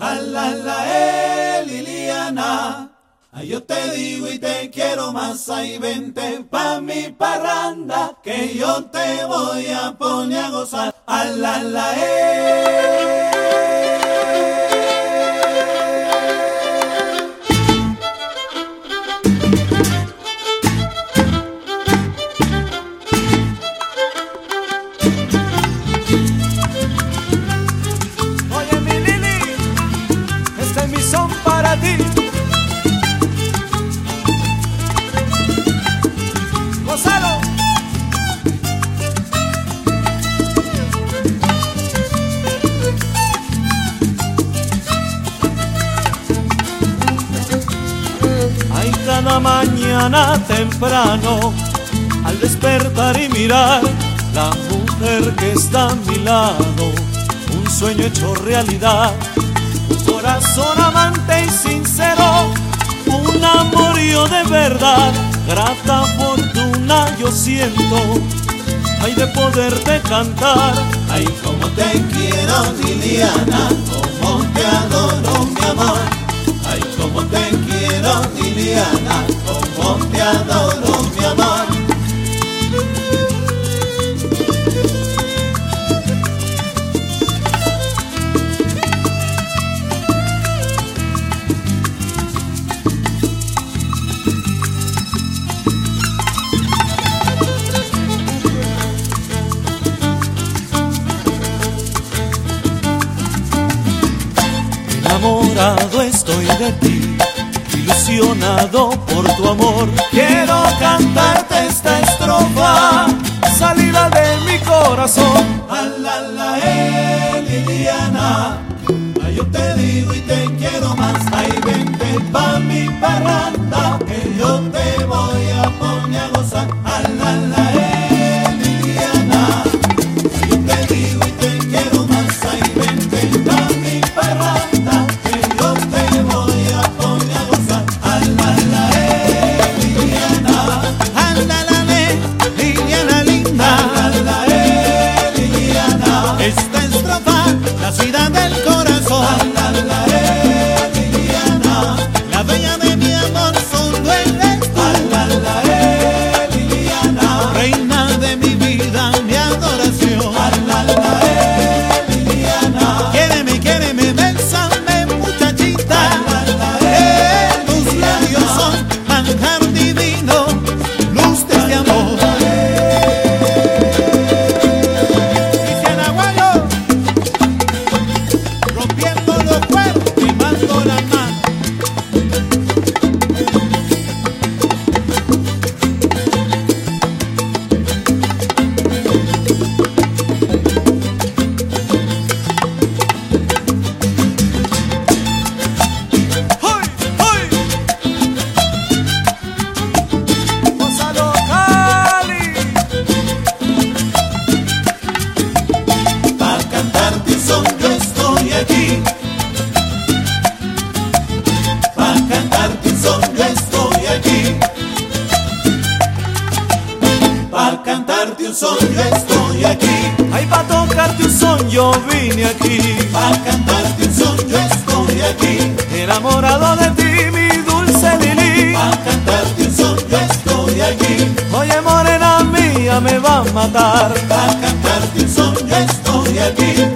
la la eh, Liliana. Ay, yo te digo y te quiero más, ahí vente pa' mi parranda, que yo te voy a poner a gozar. A la la eh. Ay, mañana temprano, al despertar y mirar la mujer que está a mi lado, un sueño hecho realidad, un corazón amante y sincero, un amorío de verdad, grata fortuna yo siento, hay de poderte cantar. Ay, como te quiero, Liliana, como te adoro, mi amor. Ay, como te quiero, Liliana, como te adoro, mi amor. Enamorado estoy de ti, ilusionado por tu amor. Quiero cantarte esta estrofa, salida de mi corazón. A la la eh, Liliana, ay, yo te digo y te quiero más. Ay, vente pa' mi parranda, que yo te voy a poner a gozar. A la eh, un son, yo estoy aquí. Ay, pa' tocarte un son, yo vine aquí. Pa' cantarte un son, yo estoy aquí. Enamorado de ti, mi dulce Lili. Pa' cantarte un son, yo estoy aquí. Oye, morena mía, me va a matar. Pa' cantarte un son, yo estoy aquí.